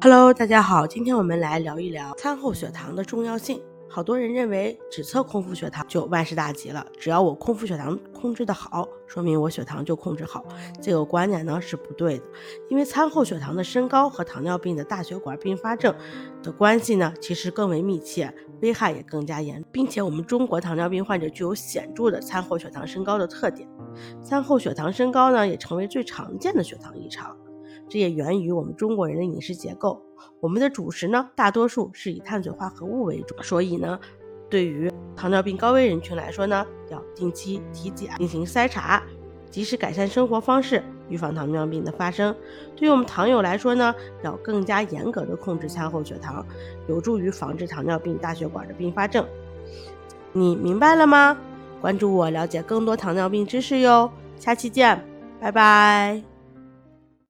Hello，大家好，今天我们来聊一聊餐后血糖的重要性。好多人认为只测空腹血糖就万事大吉了，只要我空腹血糖控制的好，说明我血糖就控制好。这个观点呢是不对的，因为餐后血糖的升高和糖尿病的大血管并发症的关系呢，其实更为密切，危害也更加严，并且我们中国糖尿病患者具有显著的餐后血糖升高的特点。餐后血糖升高呢，也成为最常见的血糖异常。这也源于我们中国人的饮食结构，我们的主食呢，大多数是以碳水化合物为主，所以呢，对于糖尿病高危人群来说呢，要定期体检进行筛查，及时改善生活方式，预防糖尿病的发生。对于我们糖友来说呢，要更加严格的控制餐后血糖，有助于防治糖尿病大血管的并发症。你明白了吗？关注我，了解更多糖尿病知识哟。下期见，拜拜。